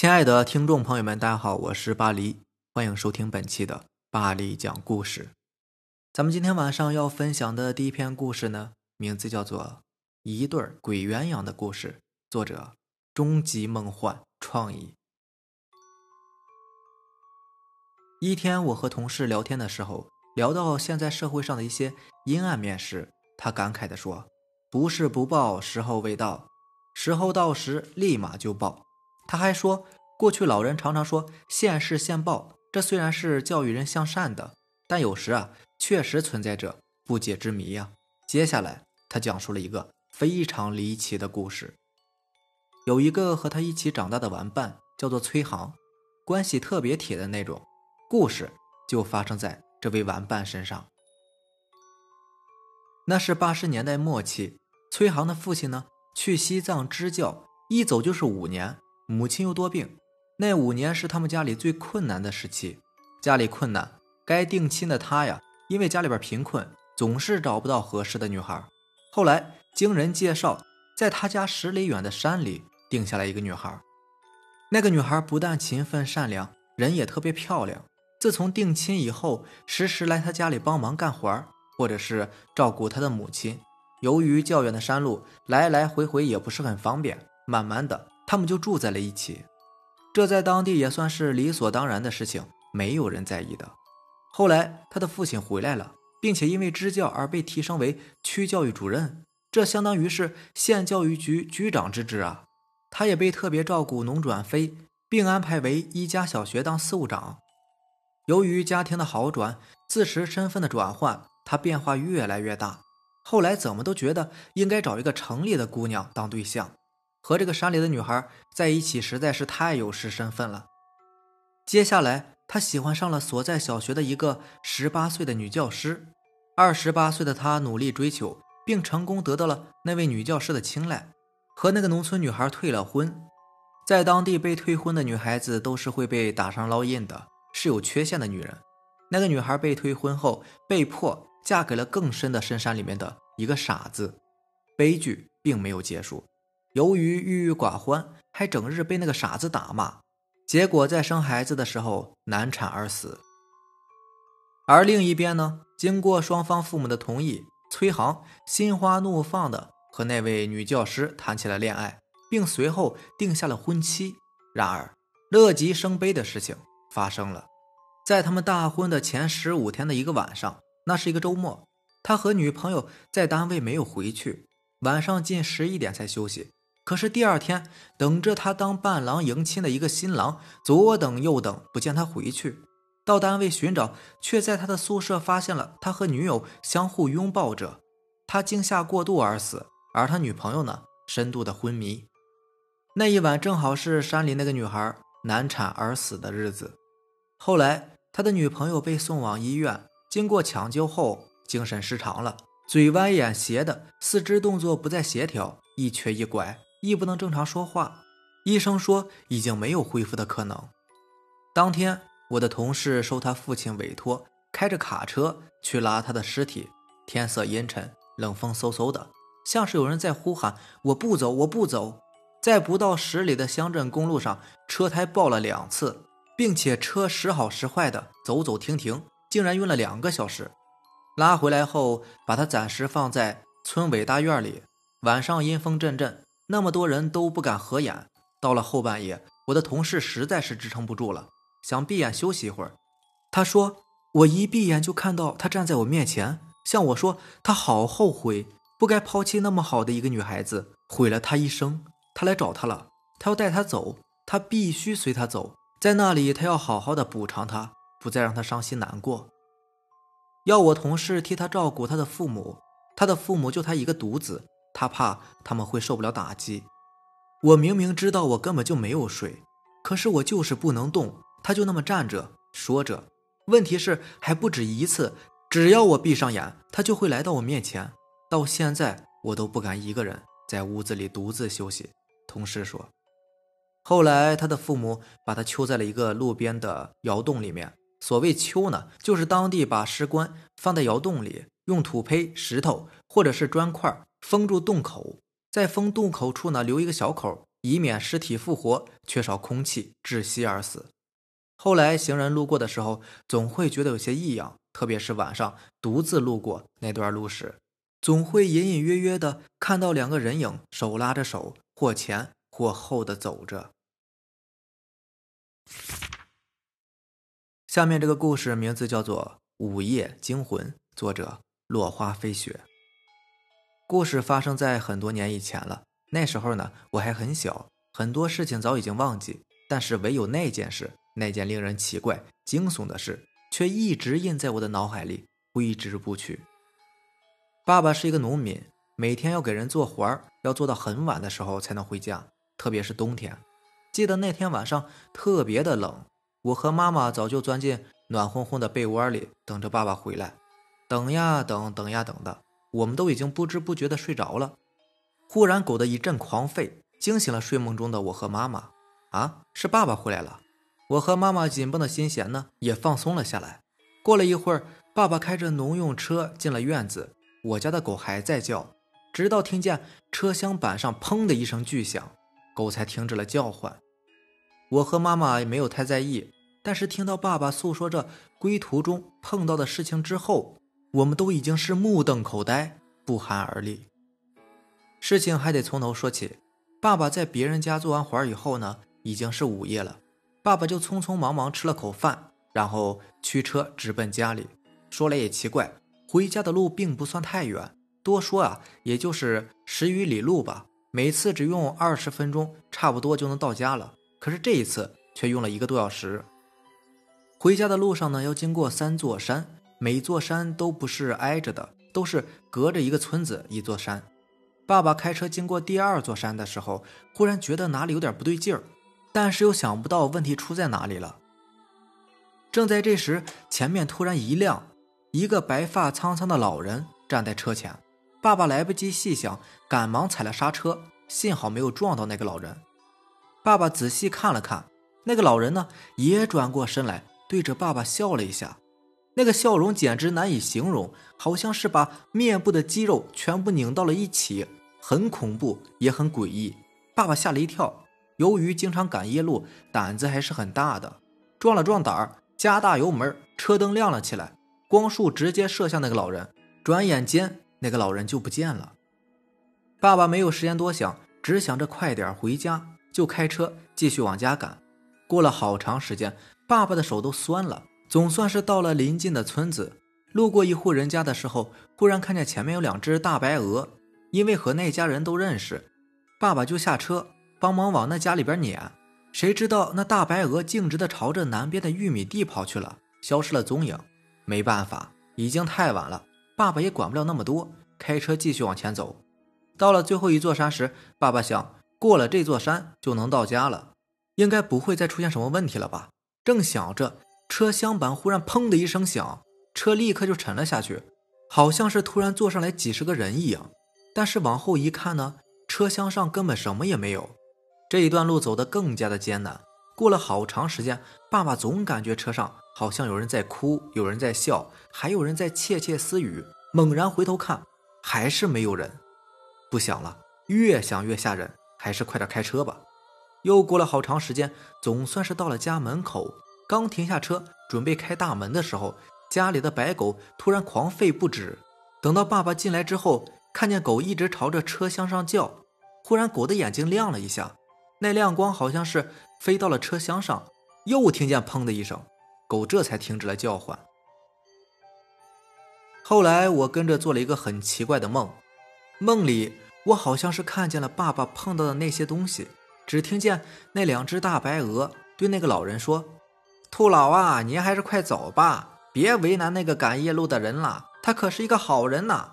亲爱的听众朋友们，大家好，我是巴黎，欢迎收听本期的巴黎讲故事。咱们今天晚上要分享的第一篇故事呢，名字叫做《一对鬼鸳鸯的故事》，作者终极梦幻创意。一天，我和同事聊天的时候，聊到现在社会上的一些阴暗面时，他感慨地说：“不是不报，时候未到；时候到时，立马就报。”他还说，过去老人常常说“现世现报”，这虽然是教育人向善的，但有时啊，确实存在着不解之谜呀。接下来，他讲述了一个非常离奇的故事。有一个和他一起长大的玩伴，叫做崔航，关系特别铁的那种。故事就发生在这位玩伴身上。那是八十年代末期，崔航的父亲呢去西藏支教，一走就是五年。母亲又多病，那五年是他们家里最困难的时期。家里困难，该定亲的他呀，因为家里边贫困，总是找不到合适的女孩。后来经人介绍，在他家十里远的山里定下来一个女孩。那个女孩不但勤奋善良，人也特别漂亮。自从定亲以后，时时来他家里帮忙干活或者是照顾他的母亲。由于较远的山路，来来回回也不是很方便，慢慢的。他们就住在了一起，这在当地也算是理所当然的事情，没有人在意的。后来他的父亲回来了，并且因为支教而被提升为区教育主任，这相当于是县教育局局长之职啊。他也被特别照顾，农转非，并安排为一家小学当事务长。由于家庭的好转，自持身份的转换，他变化越来越大。后来怎么都觉得应该找一个城里的姑娘当对象。和这个山里的女孩在一起实在是太有失身份了。接下来，他喜欢上了所在小学的一个十八岁的女教师。二十八岁的他努力追求，并成功得到了那位女教师的青睐，和那个农村女孩退了婚。在当地，被退婚的女孩子都是会被打上烙印的，是有缺陷的女人。那个女孩被退婚后，被迫嫁给了更深的深山里面的一个傻子。悲剧并没有结束。由于郁郁寡欢，还整日被那个傻子打骂，结果在生孩子的时候难产而死。而另一边呢，经过双方父母的同意，崔航心花怒放的和那位女教师谈起了恋爱，并随后定下了婚期。然而，乐极生悲的事情发生了，在他们大婚的前十五天的一个晚上，那是一个周末，他和女朋友在单位没有回去，晚上近十一点才休息。可是第二天，等着他当伴郎迎亲的一个新郎，左等右等不见他回去，到单位寻找，却在他的宿舍发现了他和女友相互拥抱着。他惊吓过度而死，而他女朋友呢，深度的昏迷。那一晚正好是山里那个女孩难产而死的日子。后来他的女朋友被送往医院，经过抢救后精神失常了，嘴歪眼斜的，四肢动作不再协调，一瘸一拐。亦不能正常说话，医生说已经没有恢复的可能。当天，我的同事受他父亲委托，开着卡车去拉他的尸体。天色阴沉，冷风嗖嗖的，像是有人在呼喊：“我不走，我不走！”在不到十里的乡镇公路上，车胎爆了两次，并且车时好时坏的，走走停停，竟然用了两个小时。拉回来后，把他暂时放在村委大院里。晚上阴风阵阵。那么多人都不敢合眼。到了后半夜，我的同事实在是支撑不住了，想闭眼休息一会儿。他说：“我一闭眼就看到他站在我面前，向我说他好后悔，不该抛弃那么好的一个女孩子，毁了她一生。他来找他了，他要带她走，他必须随他走，在那里他要好好的补偿她，不再让她伤心难过。要我同事替他照顾他的父母，他的父母就他一个独子。”他怕他们会受不了打击。我明明知道我根本就没有睡，可是我就是不能动。他就那么站着说着。问题是还不止一次，只要我闭上眼，他就会来到我面前。到现在我都不敢一个人在屋子里独自休息。同事说，后来他的父母把他囚在了一个路边的窑洞里面。所谓囚呢，就是当地把尸棺放在窑洞里，用土坯、石头或者是砖块。封住洞口，在封洞口处呢留一个小口，以免尸体复活缺少空气窒息而死。后来行人路过的时候，总会觉得有些异样，特别是晚上独自路过那段路时，总会隐隐约约的看到两个人影手拉着手，或前或后的走着。下面这个故事名字叫做《午夜惊魂》，作者落花飞雪。故事发生在很多年以前了，那时候呢，我还很小，很多事情早已经忘记，但是唯有那件事。那件令人奇怪、惊悚的事，却一直印在我的脑海里，挥之不去。爸爸是一个农民，每天要给人做活儿要做到很晚的时候才能回家，特别是冬天。记得那天晚上特别的冷，我和妈妈早就钻进暖烘烘的被窝里，等着爸爸回来。等呀等，等呀等的，我们都已经不知不觉的睡着了。忽然，狗的一阵狂吠，惊醒了睡梦中的我和妈妈。啊，是爸爸回来了！我和妈妈紧绷的心弦呢，也放松了下来。过了一会儿，爸爸开着农用车进了院子，我家的狗还在叫，直到听见车厢板上砰的一声巨响，狗才停止了叫唤。我和妈妈也没有太在意，但是听到爸爸诉说着归途中碰到的事情之后，我们都已经是目瞪口呆，不寒而栗。事情还得从头说起，爸爸在别人家做完活以后呢，已经是午夜了。爸爸就匆匆忙忙吃了口饭，然后驱车直奔家里。说来也奇怪，回家的路并不算太远，多说啊，也就是十余里路吧。每次只用二十分钟，差不多就能到家了。可是这一次却用了一个多小时。回家的路上呢，要经过三座山，每座山都不是挨着的，都是隔着一个村子一座山。爸爸开车经过第二座山的时候，忽然觉得哪里有点不对劲儿。但是又想不到问题出在哪里了。正在这时，前面突然一亮，一个白发苍苍的老人站在车前。爸爸来不及细想，赶忙踩了刹车，幸好没有撞到那个老人。爸爸仔细看了看，那个老人呢，也转过身来，对着爸爸笑了一下。那个笑容简直难以形容，好像是把面部的肌肉全部拧到了一起，很恐怖，也很诡异。爸爸吓了一跳。由于经常赶夜路，胆子还是很大的，壮了壮胆儿，加大油门，车灯亮了起来，光束直接射向那个老人。转眼间，那个老人就不见了。爸爸没有时间多想，只想着快点回家，就开车继续往家赶。过了好长时间，爸爸的手都酸了，总算是到了临近的村子。路过一户人家的时候，忽然看见前面有两只大白鹅，因为和那家人都认识，爸爸就下车。帮忙往那家里边撵，谁知道那大白鹅径直的朝着南边的玉米地跑去了，消失了踪影。没办法，已经太晚了，爸爸也管不了那么多，开车继续往前走。到了最后一座山时，爸爸想过了这座山就能到家了，应该不会再出现什么问题了吧？正想着，车厢板忽然砰的一声响，车立刻就沉了下去，好像是突然坐上来几十个人一样。但是往后一看呢，车厢上根本什么也没有。这一段路走得更加的艰难，过了好长时间，爸爸总感觉车上好像有人在哭，有人在笑，还有人在窃窃私语。猛然回头看，还是没有人。不想了，越想越吓人，还是快点开车吧。又过了好长时间，总算是到了家门口。刚停下车，准备开大门的时候，家里的白狗突然狂吠不止。等到爸爸进来之后，看见狗一直朝着车厢上叫，忽然狗的眼睛亮了一下。那亮光好像是飞到了车厢上，又听见砰的一声，狗这才停止了叫唤。后来我跟着做了一个很奇怪的梦，梦里我好像是看见了爸爸碰到的那些东西，只听见那两只大白鹅对那个老人说：“兔老啊，您还是快走吧，别为难那个赶夜路的人了，他可是一个好人呐。”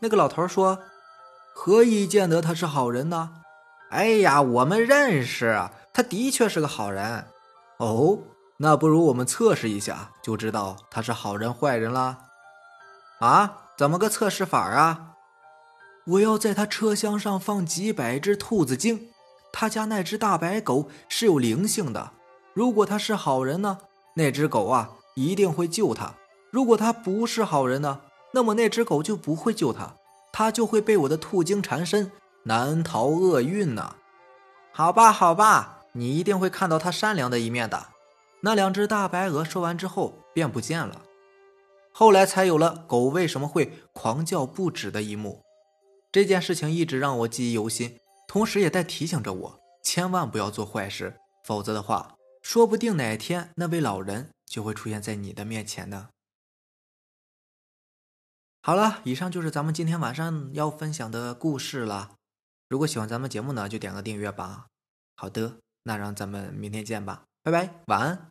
那个老头说：“何以见得他是好人呢？”哎呀，我们认识，他的确是个好人。哦，那不如我们测试一下，就知道他是好人坏人了。啊，怎么个测试法啊？我要在他车厢上放几百只兔子精，他家那只大白狗是有灵性的。如果他是好人呢，那只狗啊一定会救他；如果他不是好人呢，那么那只狗就不会救他，他就会被我的兔精缠身。难逃厄运呢！好吧，好吧，你一定会看到他善良的一面的。那两只大白鹅说完之后便不见了。后来才有了狗为什么会狂叫不止的一幕。这件事情一直让我记忆犹新，同时也在提醒着我，千万不要做坏事，否则的话，说不定哪天那位老人就会出现在你的面前呢。好了，以上就是咱们今天晚上要分享的故事了。如果喜欢咱们节目呢，就点个订阅吧。好的，那让咱们明天见吧，拜拜，晚安。